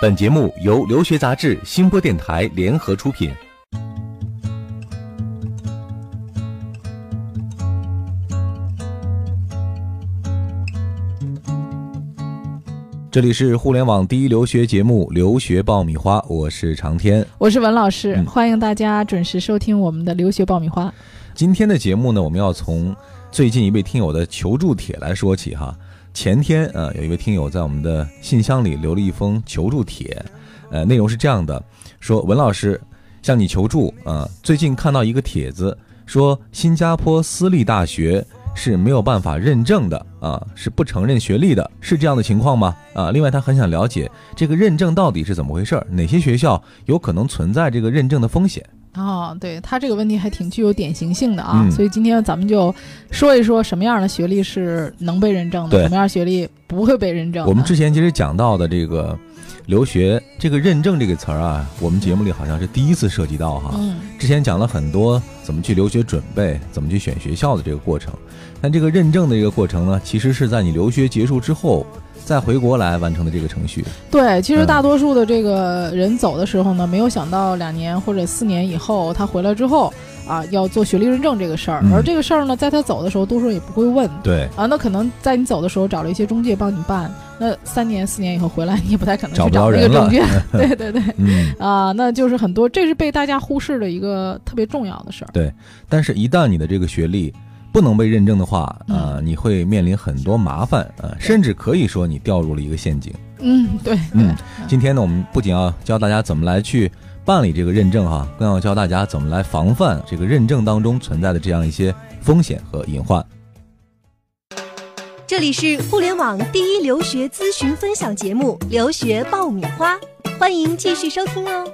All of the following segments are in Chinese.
本节目由留学杂志、新播电台联合出品。这里是互联网第一留学节目《留学爆米花》，我是长天，我是文老师，嗯欢迎大家准时收听我们的留学爆米花。今天的节目呢，我们要从最近一位听友的求助帖来说起哈。前天呃，有一位听友在我们的信箱里留了一封求助帖，呃，内容是这样的：说文老师向你求助啊、最近看到一个帖子，说新加坡私立大学是没有办法认证的啊、是不承认学历的，是这样的情况吗？啊，另外他很想了解这个认证到底是怎么回事，哪些学校有可能存在这个认证的风险？哦，对他这个问题还挺具有典型性的啊，嗯所以今天咱们就说一说什么样的学历是能被认证的，什么样学历不会被认证。我们之前其实讲到的这个留学这个认证这个词儿啊，我们节目里好像是第一次涉及到哈。嗯，之前讲了很多怎么去留学准备，怎么去选学校的这个过程，但这个认证的这个过程呢，其实是在你留学结束之后再回国来完成的这个程序。对，其实嗯大多数的这个人走的时候呢，没有想到两年或者四年以后他回来之后啊，要做学历认证这个事儿，嗯而这个事儿呢，在他走的时候，多数也不会问。对，啊，那可能在你走的时候找了一些中介帮你办，那三年四年以后回来，你也不太可能找去找这个中介。对 对对，嗯，啊，那就是很多，这是被大家忽视的一个特别重要的事儿。对但是，一旦你的这个学历不能被认证的话，呃，你会面临很多麻烦，呃，甚至可以说你掉入了一个陷阱。嗯，对，嗯，今天呢，我们不仅要教大家怎么来去办理这个认证哈，更要教大家怎么来防范这个认证当中存在的这样一些风险和隐患。这里是互联网第一留学咨询分享节目《留学爆米花》，欢迎继续收听哦。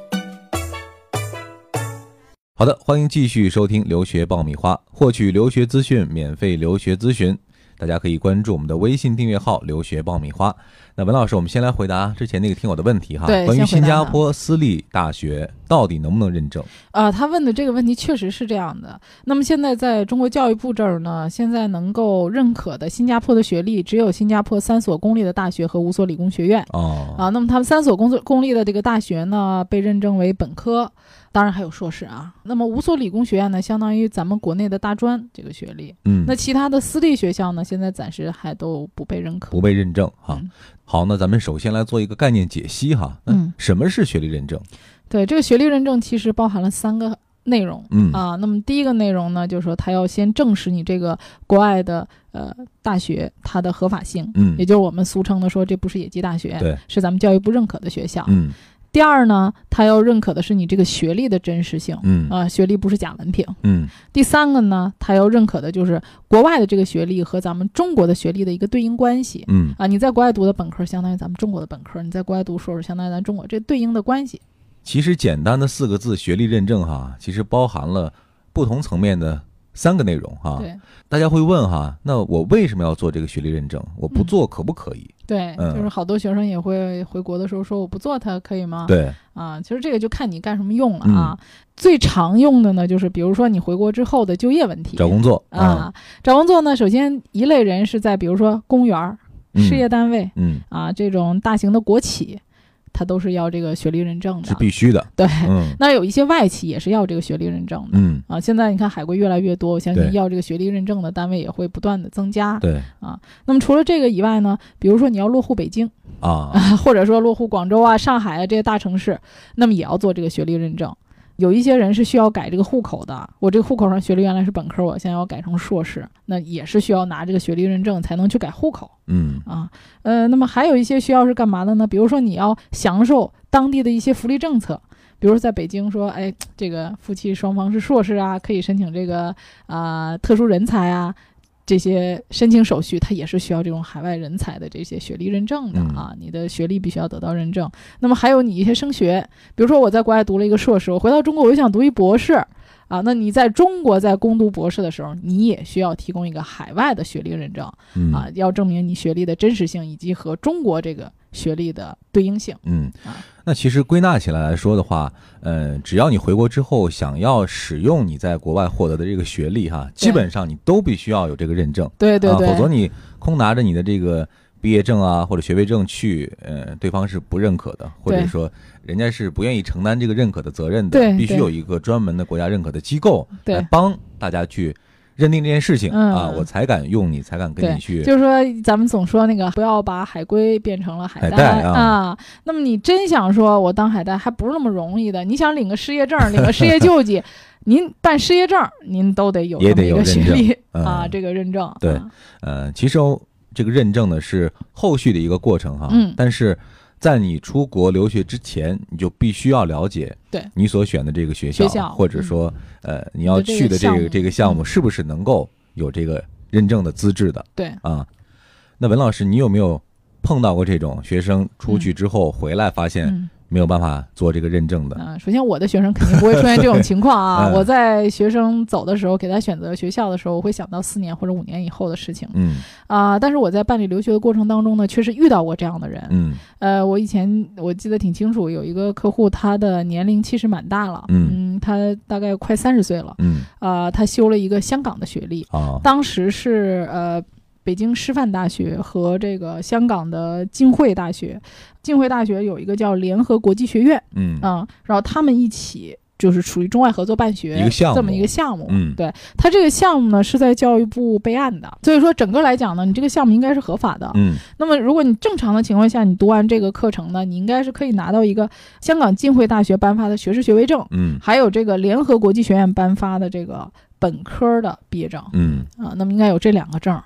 好的，欢迎继续收听留学爆米花，获取留学资讯，免费留学咨询。大家可以关注我们的微信订阅号“留学爆米花”。那文老师，我们先来回答之前那个听友的问题哈，关于新加坡私立大学到底能不能认证？啊，他问的这个问题确实是这样的。那么现在在中国教育部这儿呢，现在能够认可的新加坡的学历只有新加坡三所公立的大学和五所理工学院。哦，啊，那么他们三所公作公立的这个大学呢，被认证为本科，当然还有硕士啊。那么五所理工学院呢，相当于咱们国内的大专这个学历。嗯，那其他的私立学校呢，现在暂时还都不被认可。不被认证哈。嗯好，那咱们首先来做一个概念解析哈。嗯什么是学历认证？对，这个学历认证其实包含了三个内容。嗯啊，那么第一个内容呢，就是说他要先证实你这个国外的呃大学它的合法性，嗯也就是我们俗称的说这不是野鸡大学，对，是咱们教育部认可的学校。嗯第二呢，他要认可的是你这个学历的真实性，嗯啊，学历不是假文凭。嗯第三个呢，他要认可的就是国外的这个学历和咱们中国的学历的一个对应关系。嗯啊，你在国外读的本科相当于咱们中国的本科，你在国外读硕士相当于咱中国，这对应的关系。其实简单的四个字“学历认证”哈，其实包含了不同层面的三个内容哈。对大家会问哈，那我为什么要做这个学历认证？我不嗯做可不可以？对，嗯就是好多学生也会回国的时候说我不做它可以吗？对，啊，其实这个就看你干什么用了嗯啊。最常用的呢，就是比如说你回国之后的就业问题。找工作啊，找工作呢，首先一类人是在比如说公园儿、嗯事业单位嗯，啊这种大型的国企，它都是要这个学历认证的是。必须的。对，嗯那有一些外企也是要这个学历认证的。嗯，啊，现在你看海归越来越多，我相信要这个学历认证的单位也会不断的增加。对啊那么除了这个以外呢，比如说你要落户北京，啊，或者说落户广州啊、上海啊这些大城市，那么也要做这个学历认证。有一些人是需要改这个户口的，我这个户口上学历原来是本科，我现在要改成硕士，那也是需要拿这个学历认证才能去改户口嗯啊。呃，那么还有一些需要是干嘛的呢？比如说你要享受当地的一些福利政策，比如说在北京说，哎，这个夫妻双方是硕士啊，可以申请这个啊、特殊人才啊。这些申请手续，它也是需要这种海外人才的这些学历认证的啊，你的学历必须要得到认证。那么还有你一些升学，比如说我在国外读了一个硕士，我回到中国我又想读一博士啊，那你在中国在攻读博士的时候，你也需要提供一个海外的学历认证嗯啊，要证明你学历的真实性以及和中国这个学历的对应性。嗯啊，那其实归纳起来来说的话，呃，只要你回国之后想要使用你在国外获得的这个学历哈，基本上你都必须要有这个认证，啊，对对对，否则你空拿着你的这个毕业证啊或者学位证去，呃，对方是不认可的，或者说人家是不愿意承担这个认可的责任的，必须有一个专门的国家认可的机构对来帮大家去认定这件事情、嗯啊，我才敢用你，才敢跟对你去。就是说，咱们总说那个不要把海龟变成了海海带啊那么你真想说我当海带还不是那么容易的。你想领个失业证，领个失业救济，您办失业证，您都得有这么一个学历嗯啊，这个认证。对啊呃，其实哦这个认证呢是后续的一个过程哈，嗯但是在你出国留学之前，你就必须要了解对。你所选的这个学校，学校或者说、呃你要去的这个这个项目。嗯是不是能够有这个认证的资质的？对，啊？那文老师，你有没有碰到过这种学生出去之后回来发现嗯没有办法做这个认证的？啊，首先我的学生肯定不会出现这种情况啊。嗯我在学生走的时候，给他选择学校的时候，我会想到四年或者五年以后的事情嗯啊。但是我在办理留学的过程当中呢，确实遇到过这样的人。嗯呃，我以前我记得挺清楚，有一个客户，他的年龄其实蛮大了，嗯他大概快三十岁了，嗯啊，他修了一个香港的学历，啊当时是呃。北京师范大学和这个香港的浸会大学，浸会大学有一个叫联合国际学院，嗯。啊、然后他们一起就是属于中外合作办学这么一个项目。嗯。对，它这个项目呢是在教育部备案的，所以说整个来讲呢，你这个项目应该是合法的。嗯。那么如果你正常的情况下，你读完这个课程呢，你应该是可以拿到一个香港浸会大学颁发的学士学位证，嗯。还有这个联合国际学院颁发的这个本科的毕业证。嗯。啊，那么应该有这两个证儿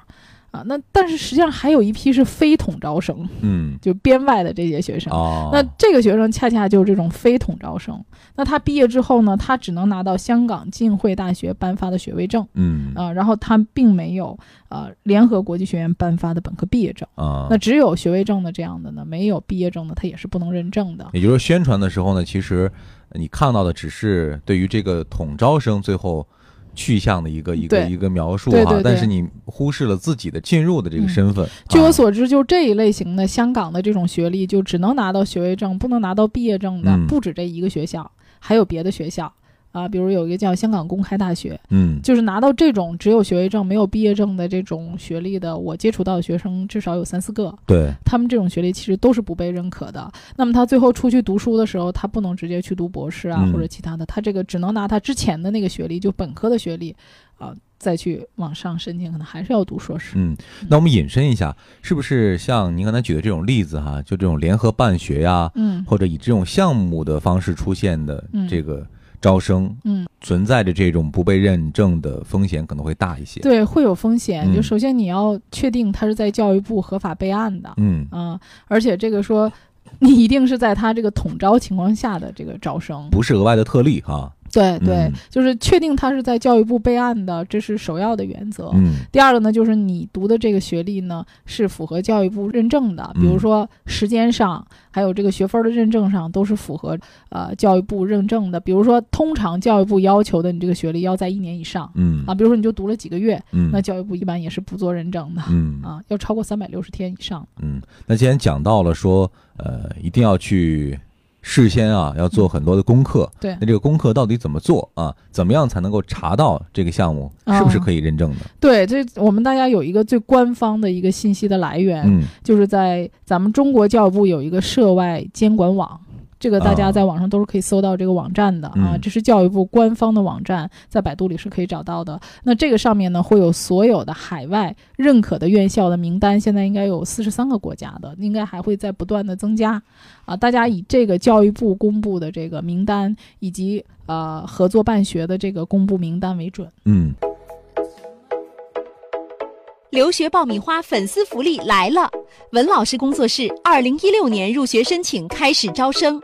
啊。那但是实际上还有一批是非统招生，嗯就编外的这些学生。哦，那这个学生恰恰就是这种非统招生，那他毕业之后呢，他只能拿到香港浸会大学颁发的学位证嗯啊、然后他并没有呃联合国际学院颁发的本科毕业证，啊那只有学位证的这样的呢，没有毕业证的他也是不能认证的。也就是说，宣传的时候呢，其实你看到的只是对于这个统招生最后去向的一个一个一个描述哈，但是你忽视了自己的进入的这个嗯身份。据我啊所知，就这一类型的香港的这种学历，就只能拿到学位证，不能拿到毕业证的，嗯不止这一个学校，还有别的学校啊，比如有一个叫香港公开大学，嗯就是拿到这种只有学位证没有毕业证的这种学历的，我接触到的学生至少有三四个，对，他们这种学历其实都是不被认可的。那么他最后出去读书的时候，他不能直接去读博士啊、嗯或者其他的，他这个只能拿他之前的那个学历，就本科的学历啊、再去往上申请，可能还是要读硕士。嗯，那我们引申一下，是不是像您刚才举的这种例子哈，就这种联合办学呀，嗯或者以这种项目的方式出现的嗯这个招生，嗯，存在着这种不被认证的风险可能会大一些。对，会有风险。嗯就首先你要确定他是在教育部合法备案的，嗯啊，而且这个说。你一定是在他这个统招情况下的这个招生，不是额外的特例哈。对对，嗯就是确定他是在教育部备案的，这是首要的原则。嗯第二个呢，就是你读的这个学历呢是符合教育部认证的，比如嗯说时间上，还有这个学分的认证上都是符合呃教育部认证的。比如说，通常教育部要求的你这个学历要在一年以上嗯啊，比如说你就读了几个月，嗯那教育部一般也是不做认证的。嗯啊，要超过三百六十天以上。嗯，那既然讲到了说，呃，一定要去事先啊，要做很多的功课。对那这个功课到底怎么做啊？怎么样才能够查到这个项目是不是可以认证的？对，这我们大家有一个最官方的一个信息的来源，嗯就是在咱们中国教育部有一个涉外监管网。这个大啊家在网上都是可以搜到这个网站的啊，嗯这是教育部官方的网站，在百度里是可以找到的。那这个上面呢，会有所有的海外认可的院校的名单，现在应该有四十三个国家的，应该还会在不断的增加啊。大家以这个教育部公布的这个名单，以及呃合作办学的这个公布名单为准。嗯，留学爆米花粉丝福利来了！文老师工作室二零一六年入学申请开始招生，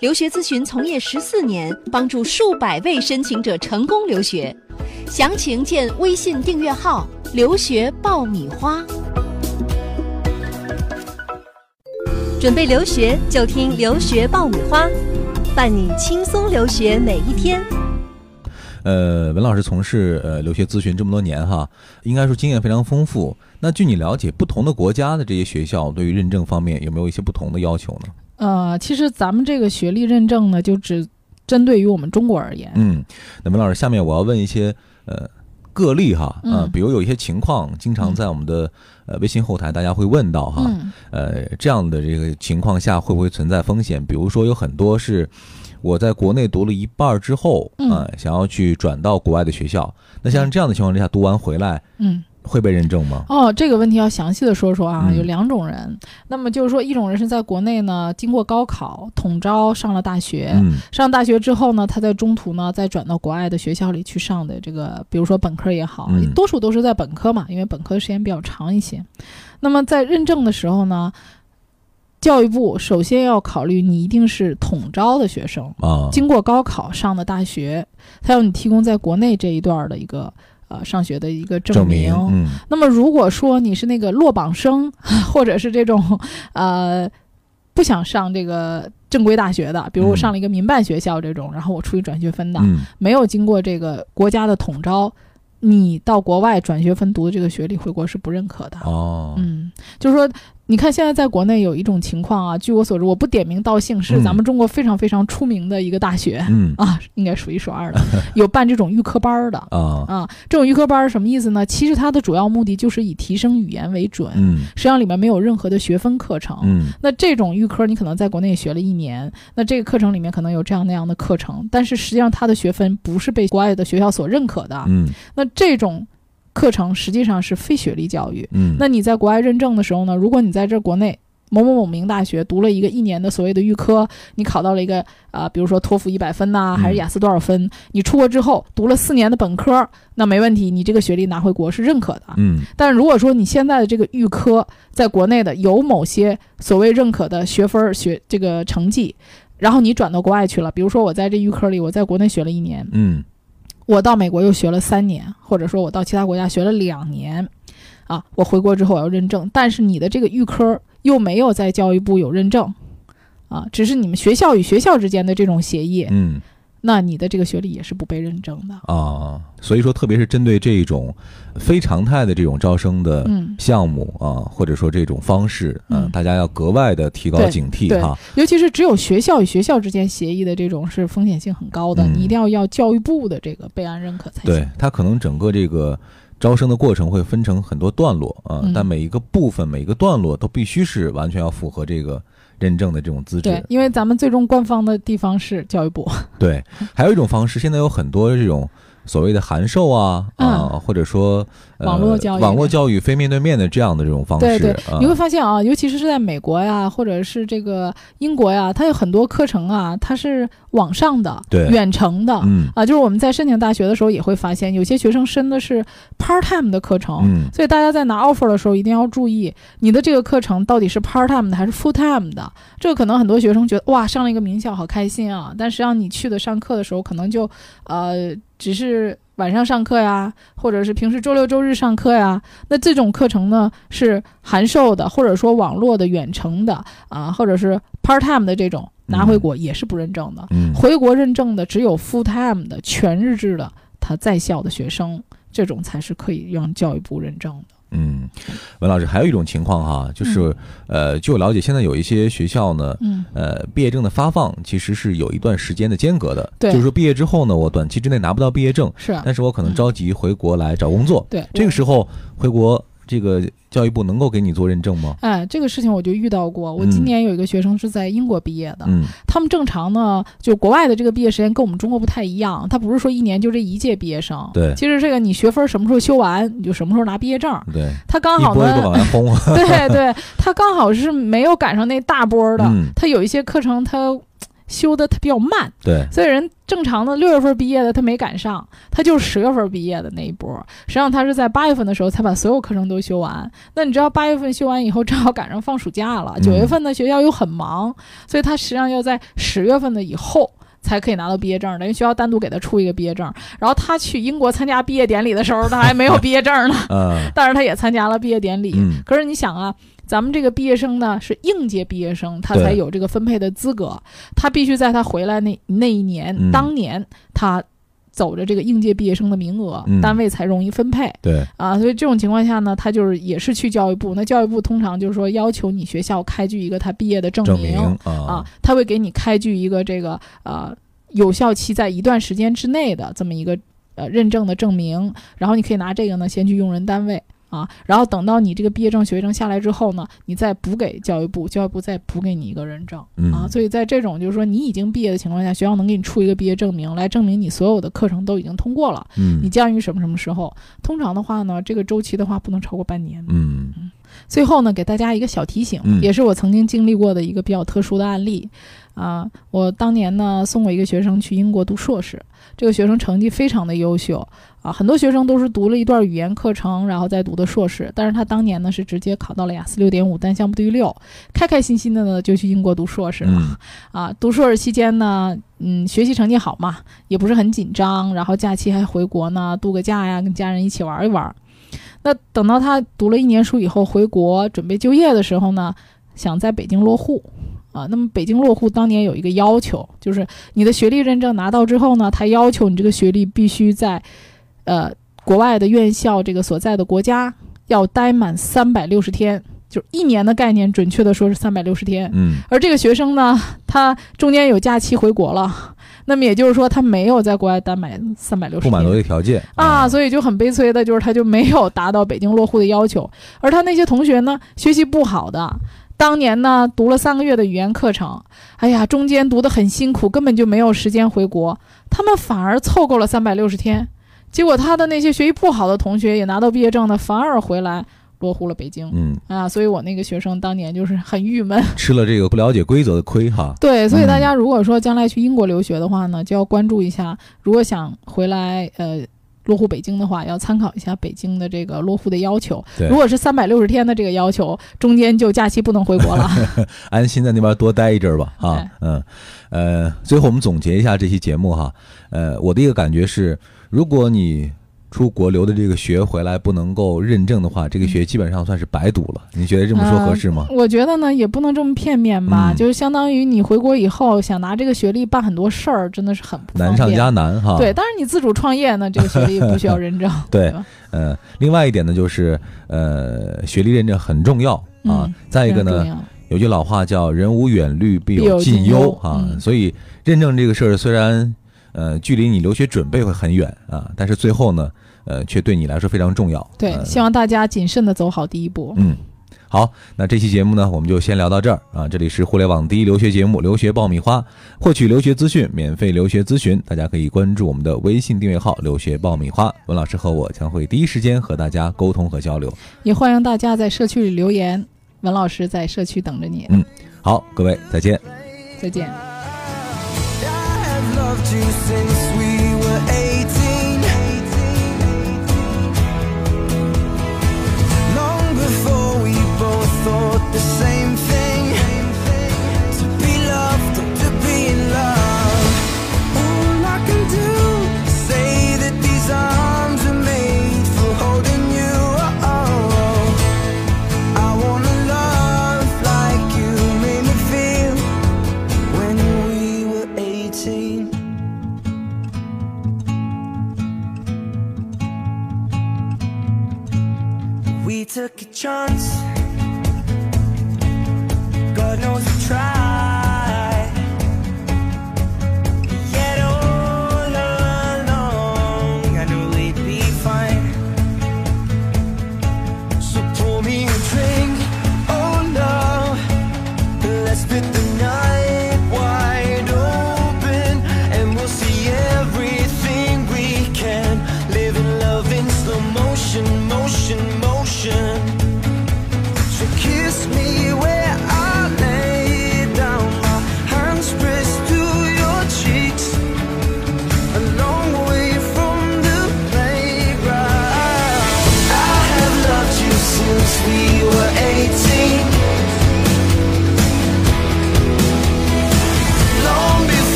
留学咨询从业十四年，帮助数百位申请者成功留学。详情见微信订阅号“留学爆米花”。准备留学就听留学爆米花，伴你轻松留学每一天。呃，文老师从事呃留学咨询这么多年哈，应该说经验非常丰富。那据你了解，不同的国家的这些学校对于认证方面有没有一些不同的要求呢？呃，其实咱们这个学历认证呢，就只针对于我们中国而言。嗯，那文老师，下面我要问一些呃个例哈，呃，嗯比如有一些情况，经常在我们的呃微信后台大家会问到哈，嗯呃，这样的这个情况下会不会存在风险？比如说有很多是我在国内读了一半儿之后，嗯呃，想要去转到国外的学校，那像这样的情况之下，读完回来嗯。会被认证吗？哦，这个问题要详细的说说啊，嗯有两种人。那么就是说，一种人是在国内呢，经过高考统招上了大学，嗯上大学之后呢，他在中途呢再转到国外的学校里去上的这个，比如说本科也好，嗯多数都是在本科嘛，因为本科时间比较长一些。那么在认证的时候呢，教育部首先要考虑你一定是统招的学生，啊，经过高考上的大学，他要你提供在国内这一段的一个呃上学的一个证明。嗯那么如果说你是那个落榜生，或者是这种呃不想上这个正规大学的，比如我嗯上了一个民办学校这种，然后我出去转学分的，嗯没有经过这个国家的统招，你到国外转学分读的这个学历回国是不认可的。哦，嗯，就是说，你看现在在国内有一种情况啊，据我所知，我不点名道姓，是嗯咱们中国非常非常出名的一个大学、嗯 啊，应该数一数二的，有办这种预科班儿的。啊啊，这种预科班儿什么意思呢？其实它的主要目的就是以提升语言为准，嗯实际上里面没有任何的学分课程。嗯那这种预科你可能在国内学了一年，那这个课程里面可能有这样那样的课程，但是实际上它的学分不是被国外的学校所认可的。嗯那这种课程实际上是非学历教育。嗯，那你在国外认证的时候呢，如果你在这国内某某某名大学读了一个一年的所谓的预科，你考到了一个啊、比如说托福一百分呐、嗯还是雅思多少分，你出国之后读了四年的本科，那没问题，你这个学历拿回国是认可的。嗯但如果说你现在的这个预科在国内的有某些所谓认可的学分儿学这个成绩，然后你转到国外去了，比如说我在这预科里，我在国内学了一年，嗯我到美国又学了三年，或者说我到其他国家学了两年，啊，我回国之后我要认证，但是你的这个预科又没有在教育部有认证，啊，只是你们学校与学校之间的这种协议，嗯。那你的这个学历也是不被认证的。啊，所以说，特别是针对这种非常态的这种招生的嗯，项目啊，或者说这种方式，嗯大家要格外的提高警惕对哈。尤其是只有学校与学校之间协议的这种是风险性很高的，嗯你一定要要教育部的这个备案认可才行。对，它可能整个这个招生的过程会分成很多段落啊，嗯但每一个部分、每一个段落都必须是完全要符合这个认证的这种资对质。，因为咱们最终官方的地方是教育部。对，还有一种方式，现在有很多这种所谓的函授啊啊，或者说、网络教育。网络教育非面对面的这样的这种方式对对，啊。你会发现啊，尤其是在美国呀，或者是这个英国呀，它有很多课程啊，它是网上的、对。远程的。嗯。啊，就是我们在申请大学的时候也会发现，有些学生申的是 part time 的课程，嗯。所以大家在拿 offer 的时候一定要注意，你的这个课程到底是 part time 的还是 full time 的。这个可能很多学生觉得哇，上了一个名校好开心啊，但实际上你去的上课的时候，可能就呃只是晚上上课呀，或者是平时周六周日上课呀。那这种课程呢是函授的，或者说网络的远程的啊，或者是 part time 的这种拿回国也是不认证的。嗯回国认证的只有 full time 的全日制的他在校的学生，这种才是可以让教育部认证的。嗯，文老师还有一种情况哈，就是、呃，据我了解，现在有一些学校呢，嗯。呃，毕业证的发放其实是有一段时间的间隔的，对。就是说毕业之后呢，我短期之内拿不到毕业证，是啊，但是我可能嗯着急回国来找工作，对。这个时候回国这个教育部能够给你做认证吗？哎，这个事情我就遇到过。我嗯今年有一个学生是在英国毕业的，嗯他们正常呢，就国外的这个毕业时间跟我们中国不太一样，他不是说一年就这一届毕业生。对其实这个你学分什么时候修完，你就什么时候拿毕业证。对，他刚好呢，对对，他刚好是没有赶上那大波的，嗯他有一些课程他修的他比较慢，对，所以人正常的六月份毕业的他没赶上，他就是十月份毕业的那一波。实际上他是在八月份的时候才把所有课程都修完。那你知道八月份修完以后，正好赶上放暑假了，嗯九月份的学校又很忙，所以他实际上要在十月份的以后。才可以拿到毕业证，等于学校单独给他出一个毕业证。然后他去英国参加毕业典礼的时候，他还没有毕业证呢，嗯但是他也参加了毕业典礼。嗯可是你想啊，咱们这个毕业生呢是应届毕业生，他才有这个分配的资格。他必须在他回来那那一年，嗯当年他走着这个应届毕业生的名额，嗯单位才容易分配对，啊。所以这种情况下呢，他就是也是去教育部。那教育部通常就是说要求你学校开具一个他毕业的证证明啊，，他会给你开具一个这个呃有效期在一段时间之内的这么一个呃认证的证明，然后你可以拿这个呢先去用人单位。啊，然后等到你这个毕业证、学位证下来之后呢，你再补给教育部，教育部再补给你一个认证嗯啊。所以在这种就是说你已经毕业的情况下，学校能给你出一个毕业证明，来证明你所有的课程都已经通过了，嗯你将于什么什么时候。通常的话呢，这个周期的话不能超过半年。嗯最后呢，给大家一个小提醒，嗯也是我曾经经历过的一个比较特殊的案例。啊，我当年呢送过一个学生去英国读硕士，这个学生成绩非常的优秀啊，很多学生都是读了一段语言课程，然后再读的硕士，但是他当年呢是直接考到了雅思六点五单项不低于六，开开心心的呢就去英国读硕士了。嗯 啊，读硕士期间呢，嗯，学习成绩好嘛，也不是很紧张，然后假期还回国呢，度个假呀，跟家人一起玩一玩。那等到他读了一年书以后回国准备就业的时候呢，想在北京落户。啊，那么北京落户当年有一个要求，就是你的学历认证拿到之后呢，他要求你这个学历必须在，呃，国外的院校这个所在的国家要待满三百六十天，就是一年的概念，准确的说是三百六十天。嗯而这个学生呢，他中间有假期回国了，那么也就是说他没有在国外单满三百六十不满足这天个条件。啊，所以就很悲催的就是他就没有达到北京落户的要求，而他那些同学呢，学习不好的。当年呢，读了三个月的语言课程，哎呀，中间读得很辛苦，根本就没有时间回国。他们反而凑够了三百六十天，结果他的那些学习不好的同学也拿到毕业证呢，反而回来落户了北京。嗯，啊，所以我那个学生当年就是很郁闷。吃了这个不了解规则的亏哈。对，所以大嗯家如果说将来去英国留学的话呢，就要关注一下，如果想回来呃落户北京的话，要参考一下北京的这个落户的要求。对如果是三百六十天的这个要求，中间就假期不能回国了。安心在那边多待一阵儿吧，啊哎，嗯，呃，最后我们总结一下这期节目哈，呃，我的一个感觉是，如果你出国留的这个学回来不能够认证的话，这个学基本上算是白读了。你觉得这么说合适吗？我觉得呢，也不能这么片面吧，嗯就是相当于你回国以后想拿这个学历办很多事儿，真的是很不难上加难哈。对，当然你自主创业呢，这个学历不需要认证，对吧？呃，另外一点呢，就是呃，学历认证很重要啊。嗯再一个呢，有句老话叫“人无远虑，必必有近忧近忧”啊，嗯所以认证这个事儿虽然呃距离你留学准备会很远啊，但是最后呢，呃，却对你来说非常重要。对，呃希望大家谨慎的走好第一步。嗯，好，那这期节目呢，我们就先聊到这儿啊。这里是互联网第一留学节目《留学爆米花》，获取留学资讯、免费留学咨询，大家可以关注我们的微信订阅号“留学爆米花”。文老师和我将会第一时间和大家沟通和交流。也欢迎大家在社区里留言，文老师在社区等着你。嗯好，各位再见。再见。Took a chance.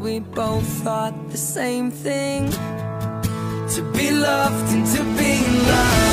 we both thought the same thing. To be loved and to be loved.